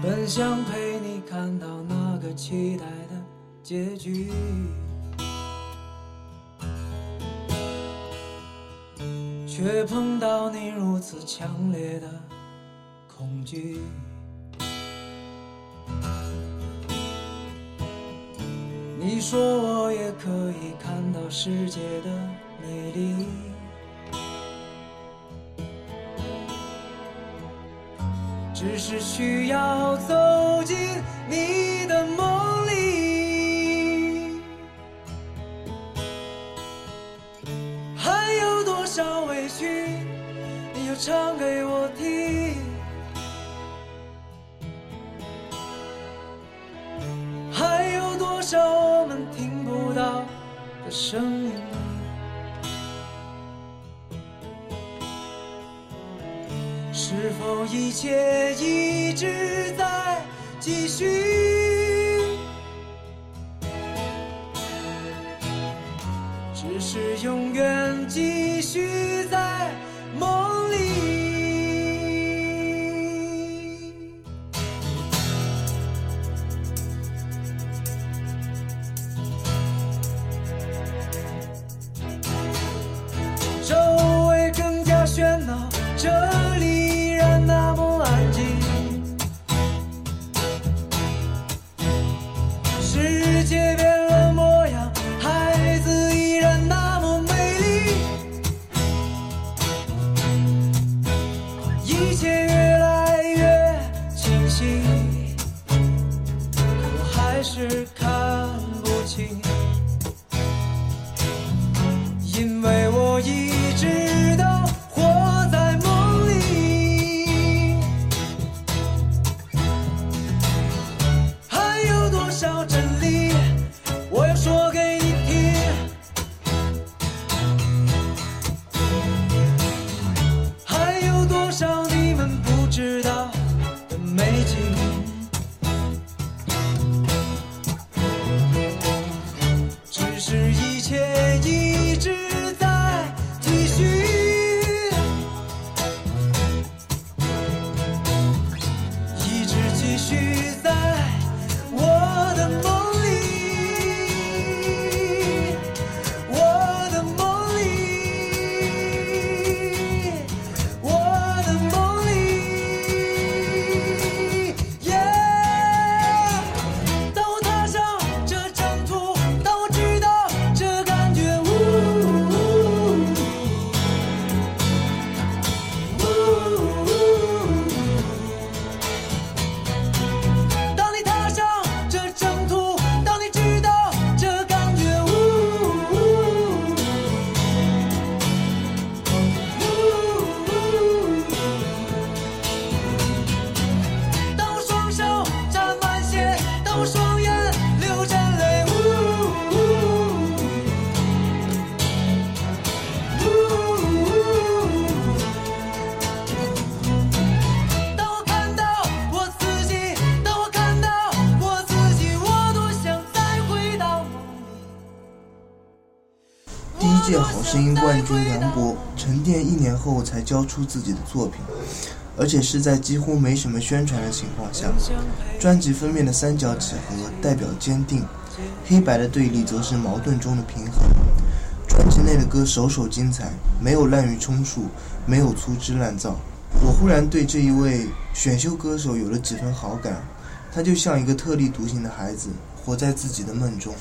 本想陪你看到那个期待的结局，却碰到你如此强烈的恐惧。你说我也可以看到世界的美丽，只是需要走进你的梦里。还有多少委屈，你要唱给我听？还有多少我们听不到的声音？是否一切一直在继续？只是永远继续在梦里。周围更加喧闹，这世界变了模样，孩子依然那么美丽。一切越来越清晰，可我还是看届好声音冠军梁博沉淀一年后才交出自己的作品，而且是在几乎没什么宣传的情况下。专辑封面的三角几何代表坚定，黑白的对立则是矛盾中的平衡。专辑内的歌首首精彩，没有滥竽充数，没有粗制滥造。我忽然对这一位选秀歌手有了几分好感，他就像一个特立独行的孩子，活在自己的梦中。